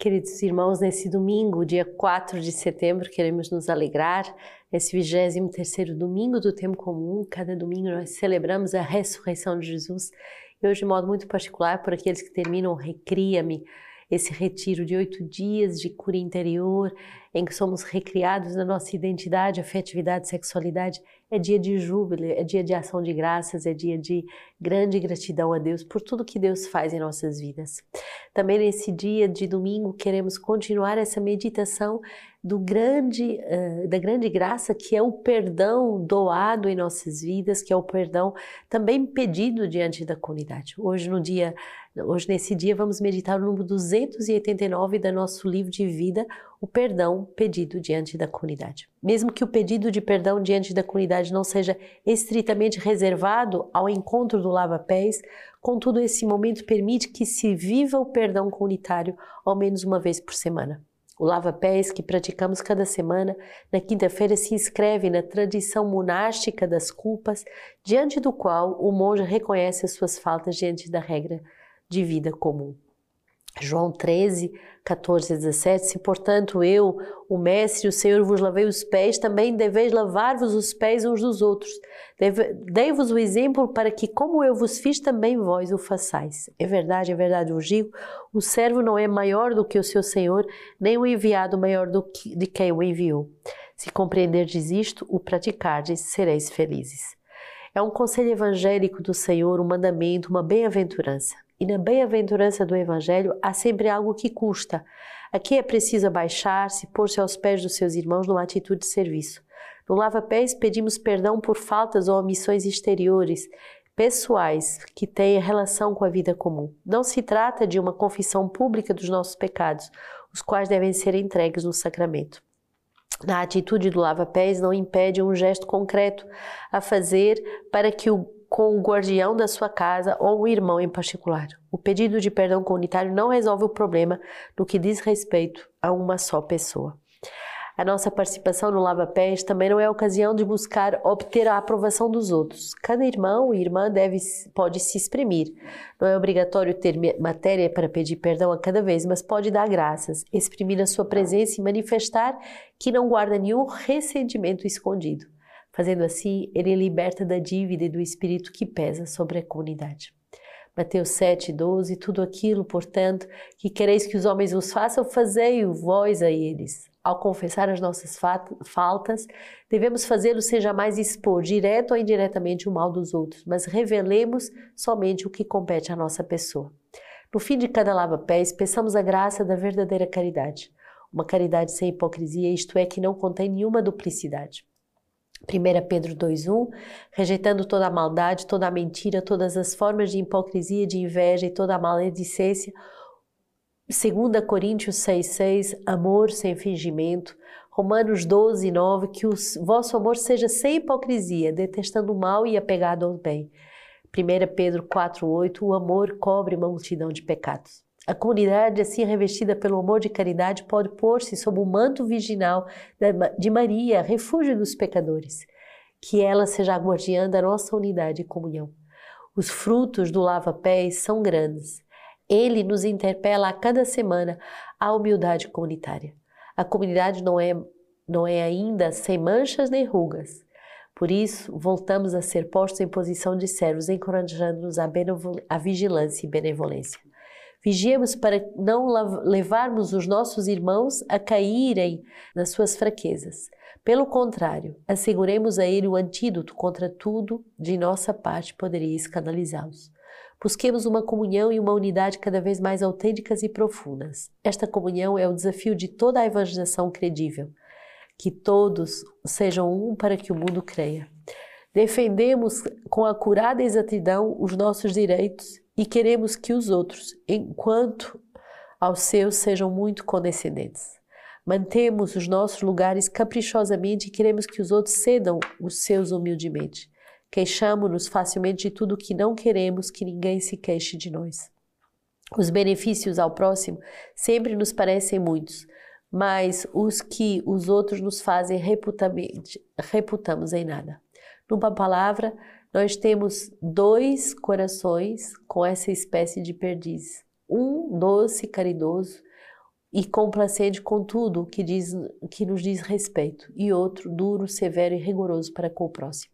Queridos irmãos, nesse domingo, dia 4 de setembro, queremos nos alegrar. Nesse 23º domingo do tempo comum, cada domingo nós celebramos a ressurreição de Jesus. E hoje, de modo muito particular, por aqueles que terminam Recria-me, esse retiro de oito dias de cura interior, em que somos recriados na nossa identidade, afetividade, sexualidade. É dia de júbilo, é dia de ação de graças, é dia de grande gratidão a Deus por tudo que Deus faz em nossas vidas. Também nesse dia de domingo queremos continuar essa meditação do grande, uh, da grande graça que é o perdão doado em nossas vidas, que é o perdão também pedido diante da comunidade. Hoje no dia, hoje nesse dia vamos meditar o número 289 do nosso livro de vida, o perdão pedido diante da comunidade. Mesmo que o pedido de perdão diante da comunidade não seja estritamente reservado ao encontro do lava-pés, contudo, esse momento permite que se viva o perdão comunitário ao menos uma vez por semana. O lava-pés que praticamos cada semana, na quinta-feira, se inscreve na tradição monástica das culpas, diante do qual o monge reconhece as suas faltas diante da regra de vida comum. João 13, 14 a 17, se portanto eu, o Mestre, o Senhor, vos lavei os pés, também deveis lavar-vos os pés uns dos outros. Dei-vos o exemplo para que, como eu vos fiz, também vós o façais. É verdade, é verdade, vos digo, o servo não é maior do que o seu Senhor, nem o enviado maior do que, de quem o enviou. Se compreenderdes isto, o praticardes, sereis felizes. É um conselho evangélico do Senhor, um mandamento, uma bem-aventurança. E na bem-aventurança do Evangelho há sempre algo que custa. Aqui é preciso abaixar-se, pôr-se aos pés dos seus irmãos numa atitude de serviço. No lava-pés pedimos perdão por faltas ou omissões exteriores, pessoais, que têm relação com a vida comum. Não se trata de uma confissão pública dos nossos pecados, os quais devem ser entregues no sacramento. Na atitude do lava-pés não impede um gesto concreto a fazer para que o com o guardião da sua casa ou o irmão em particular. O pedido de perdão comunitário não resolve o problema no que diz respeito a uma só pessoa. A nossa participação no Lava Pés também não é ocasião de buscar obter a aprovação dos outros. Cada irmão e irmã deve, pode se exprimir. Não é obrigatório ter matéria para pedir perdão a cada vez, mas pode dar graças, exprimir a sua presença e manifestar que não guarda nenhum ressentimento escondido. Fazendo assim, ele liberta da dívida e do espírito que pesa sobre a comunidade. Mateus 7, 12, tudo aquilo, portanto, que quereis que os homens vos façam, fazei-o vós a eles. Ao confessar as nossas faltas, devemos fazê-lo sem jamais expor, direto ou indiretamente, o mal dos outros, mas revelemos somente o que compete à nossa pessoa. No fim de cada lava-pés, peçamos a graça da verdadeira caridade. Uma caridade sem hipocrisia, isto é, que não contém nenhuma duplicidade. 1 Pedro 2,1, rejeitando toda a maldade, toda a mentira, todas as formas de hipocrisia, de inveja e toda a maledicência. 2 Coríntios 6,6, amor sem fingimento. Romanos 12, 9, que o vosso amor seja sem hipocrisia, detestando o mal e apegado ao bem. 1 Pedro 4,8, o amor cobre uma multidão de pecados. A comunidade, assim revestida pelo amor de caridade, pode pôr-se sob o manto virginal de Maria, refúgio dos pecadores. Que ela seja a guardiã da nossa unidade e comunhão. Os frutos do lava-pés são grandes. Ele nos interpela a cada semana à humildade comunitária. A comunidade não é, não é ainda sem manchas nem rugas. Por isso, voltamos a ser postos em posição de servos, encorajando-nos à vigilância e benevolência. Vigiemos para não levarmos os nossos irmãos a caírem nas suas fraquezas. Pelo contrário, asseguremos a ele o antídoto contra tudo de nossa parte poderia escandalizá-los. Busquemos uma comunhão e uma unidade cada vez mais autênticas e profundas. Esta comunhão é o desafio de toda a evangelização credível. Que todos sejam um para que o mundo creia. Defendemos com acurada exatidão os nossos direitos e queremos que os outros, enquanto aos seus, sejam muito condescendentes. Mantemos os nossos lugares caprichosamente e queremos que os outros cedam os seus humildemente. Queixamos-nos facilmente de tudo que não queremos que ninguém se queixe de nós. Os benefícios ao próximo sempre nos parecem muitos, mas os que os outros nos fazem reputamos em nada. Numa palavra, nós temos dois corações com essa espécie de perdiz. Um doce, caridoso, e complacente com tudo que, diz, que nos diz respeito, e outro duro, severo e rigoroso para com o próximo.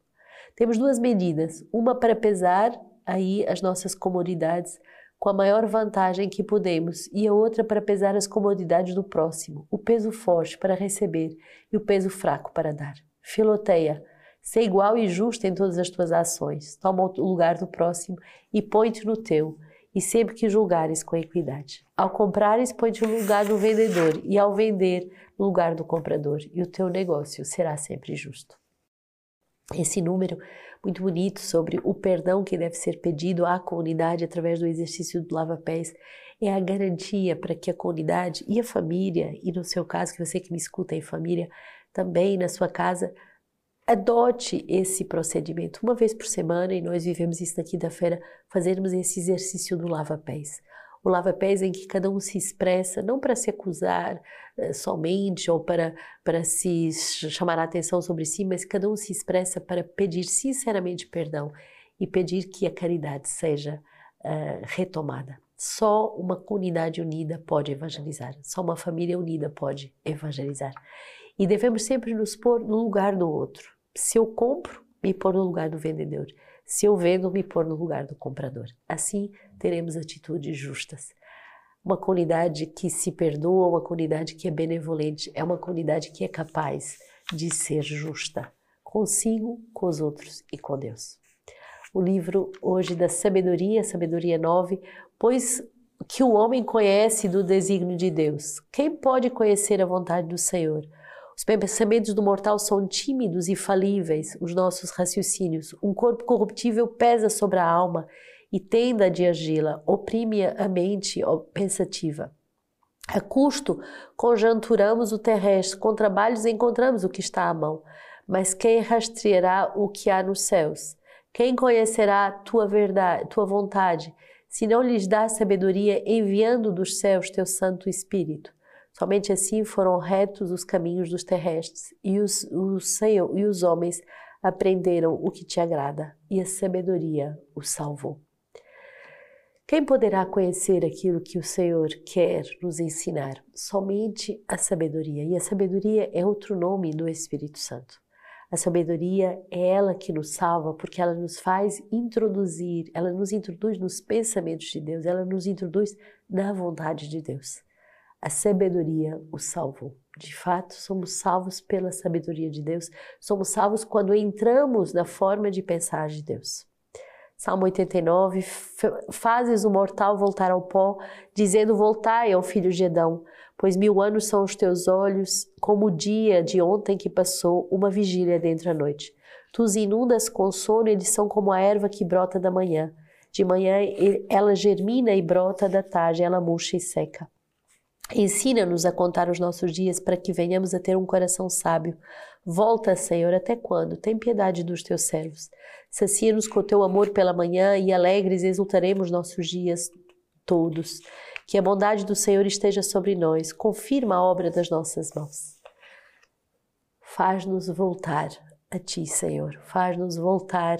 Temos duas medidas, uma para pesar aí as nossas comodidades com a maior vantagem que podemos, e a outra para pesar as comodidades do próximo, o peso forte para receber e o peso fraco para dar. Filoteia, ser igual e justo em todas as tuas ações, toma o lugar do próximo e põe-te no teu, e sempre que julgares com equidade. Ao comprares, põe-te no lugar do vendedor, e ao vender, no lugar do comprador, e o teu negócio será sempre justo. Esse número muito bonito sobre o perdão que deve ser pedido à comunidade através do exercício do lava-pés é a garantia para que a comunidade e a família, e no seu caso, que você que me escuta em família, também na sua casa, adote esse procedimento uma vez por semana e nós vivemos isso na quinta-feira, fazermos esse exercício do lava-pés. O lava-pés em que cada um se expressa, não para se acusar uh, somente ou para, para se chamar a atenção sobre si, mas cada um se expressa para pedir sinceramente perdão e pedir que a caridade seja uh, retomada. Só uma comunidade unida pode evangelizar, só uma família unida pode evangelizar. E devemos sempre nos pôr no lugar do outro. Se eu compro, me pôr no lugar do vendedor. Se eu vendo, me pôr no lugar do comprador. Assim teremos atitudes justas. Uma comunidade que se perdoa, uma comunidade que é benevolente, é uma comunidade que é capaz de ser justa consigo, com os outros e com Deus. O livro hoje da sabedoria, sabedoria 9, pois que o homem conhece do desígnio de Deus. Quem pode conhecer a vontade do Senhor? Os pensamentos do mortal são tímidos e falíveis, os nossos raciocínios. Um corpo corruptível pesa sobre a alma e tenda de agila, oprime a mente pensativa. A custo conjunturamos o terrestre, com trabalhos encontramos o que está à mão. Mas quem rastreará o que há nos céus? Quem conhecerá tua verdade, tua vontade, se não lhes dá sabedoria enviando dos céus teu Santo Espírito? Somente assim foram retos os caminhos dos terrestres, e os, o Senhor e os homens aprenderam o que te agrada, e a sabedoria os salvou. Quem poderá conhecer aquilo que o Senhor quer nos ensinar? Somente a sabedoria. E a sabedoria é outro nome do Espírito Santo. A sabedoria é ela que nos salva, porque ela nos faz introduzir, ela nos introduz nos pensamentos de Deus, ela nos introduz na vontade de Deus. A sabedoria o salvou. De fato, somos salvos pela sabedoria de Deus. Somos salvos quando entramos na forma de pensar de Deus. Salmo 89, fazes o mortal voltar ao pó, dizendo, voltai ao filho de Edão, pois mil anos são os teus olhos, como o dia de ontem que passou, uma vigília dentro da noite. Tu os inundas com sono, eles são como a erva que brota da manhã. De manhã ela germina e brota, da tarde ela murcha e seca. Ensina-nos a contar os nossos dias para que venhamos a ter um coração sábio. Volta, Senhor, até quando? Tem piedade dos teus servos. Sacia-nos com o teu amor pela manhã e alegres exultaremos nossos dias todos. Que a bondade do Senhor esteja sobre nós. Confirma a obra das nossas mãos. Faz-nos voltar a ti, Senhor. Faz-nos voltar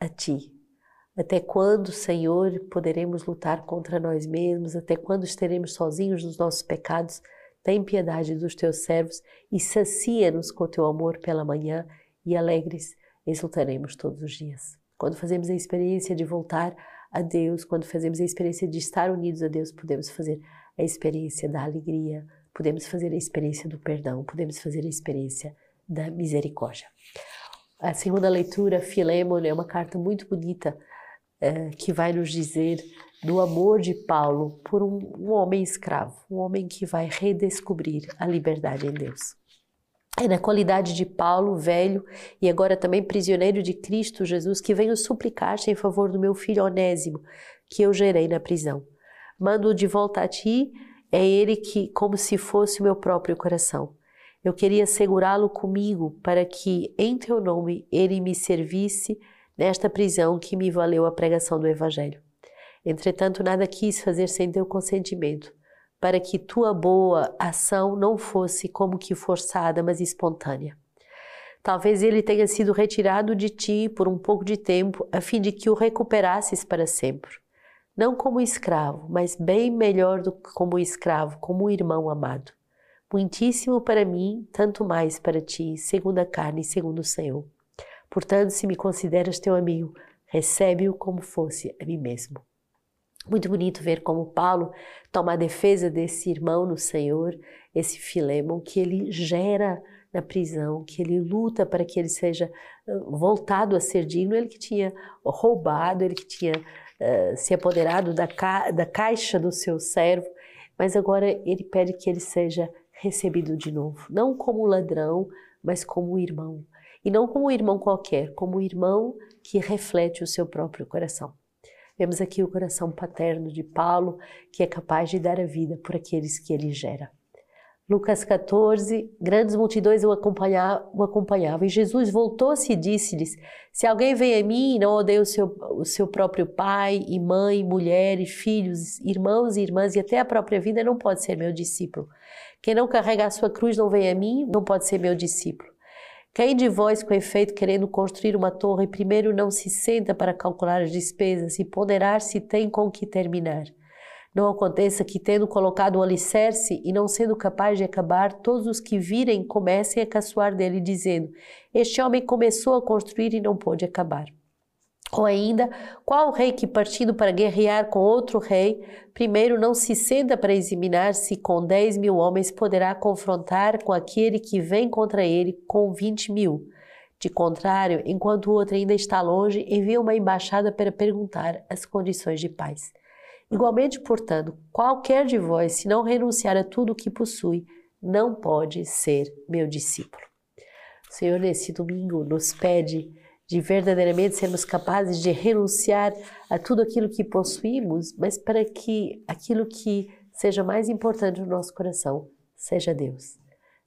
a ti. Até quando, Senhor, poderemos lutar contra nós mesmos? Até quando estaremos sozinhos nos nossos pecados? Tem piedade dos teus servos e sacia-nos com o teu amor pela manhã e alegres exultaremos todos os dias. Quando fazemos a experiência de voltar a Deus, quando fazemos a experiência de estar unidos a Deus, podemos fazer a experiência da alegria, podemos fazer a experiência do perdão, podemos fazer a experiência da misericórdia. A segunda leitura, Filemon, é uma carta muito bonita é, que vai nos dizer do amor de Paulo por um, um homem escravo, um homem que vai redescobrir a liberdade em Deus. É na qualidade de Paulo, velho e agora também prisioneiro de Cristo Jesus, que venho suplicar-te em favor do meu filho Onésimo, que eu gerei na prisão. Mando-o de volta a ti, é ele que, como se fosse o meu próprio coração. Eu queria segurá-lo comigo para que, em teu nome, ele me servisse nesta prisão que me valeu a pregação do Evangelho. Entretanto, nada quis fazer sem teu consentimento, para que tua boa ação não fosse como que forçada, mas espontânea. Talvez ele tenha sido retirado de ti por um pouco de tempo, a fim de que o recuperasses para sempre. não como escravo, mas bem melhor do que como escravo, como irmão amado. Muitíssimo para mim, tanto mais para ti, segundo a carne e segundo o Senhor. Portanto, se me consideras teu amigo, recebe-o como fosse a mim mesmo. Muito bonito ver como Paulo toma a defesa desse irmão no Senhor, esse Filemon, que ele gera na prisão, que ele luta para que ele seja voltado a ser digno, ele que tinha roubado, ele que tinha uh, se apoderado da, ca da caixa do seu servo, mas agora ele pede que ele seja recebido de novo, não como ladrão, mas como irmão. E não como um irmão qualquer, como um irmão que reflete o seu próprio coração. Vemos aqui o coração paterno de Paulo, que é capaz de dar a vida por aqueles que ele gera. Lucas 14, grandes multidões o o acompanhavam e Jesus voltou-se e disse-lhes: Se alguém vem a mim e não odeia o seu, o seu próprio pai e mãe, mulheres, filhos, irmãos e irmãs e até a própria vida, não pode ser meu discípulo. Quem não carrega a sua cruz não vem a mim, não pode ser meu discípulo. Quem de vós, com efeito, querendo construir uma torre, primeiro não se senta para calcular as despesas e ponderar se tem com que terminar? Não aconteça que, tendo colocado o alicerce e não sendo capaz de acabar, todos os que virem comecem a caçoar dele, dizendo: Este homem começou a construir e não pôde acabar. Ou ainda, qual rei que partindo para guerrear com outro rei, primeiro não se senta para examinar se com dez mil homens poderá confrontar com aquele que vem contra ele com vinte mil? De contrário, enquanto o outro ainda está longe, envia uma embaixada para perguntar as condições de paz. Igualmente, portanto, qualquer de vós, se não renunciar a tudo o que possui, não pode ser meu discípulo. O Senhor, nesse domingo, nos pede de verdadeiramente sermos capazes de renunciar a tudo aquilo que possuímos, mas para que aquilo que seja mais importante no nosso coração seja Deus.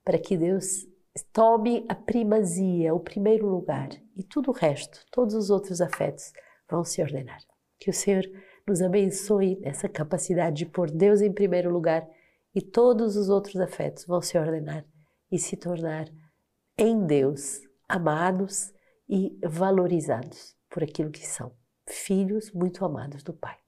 Para que Deus tome a primazia, o primeiro lugar, e tudo o resto, todos os outros afetos vão se ordenar. Que o Senhor nos abençoe nessa capacidade de pôr Deus em primeiro lugar e todos os outros afetos vão se ordenar e se tornar em Deus amados e valorizados por aquilo que são, filhos muito amados do Pai.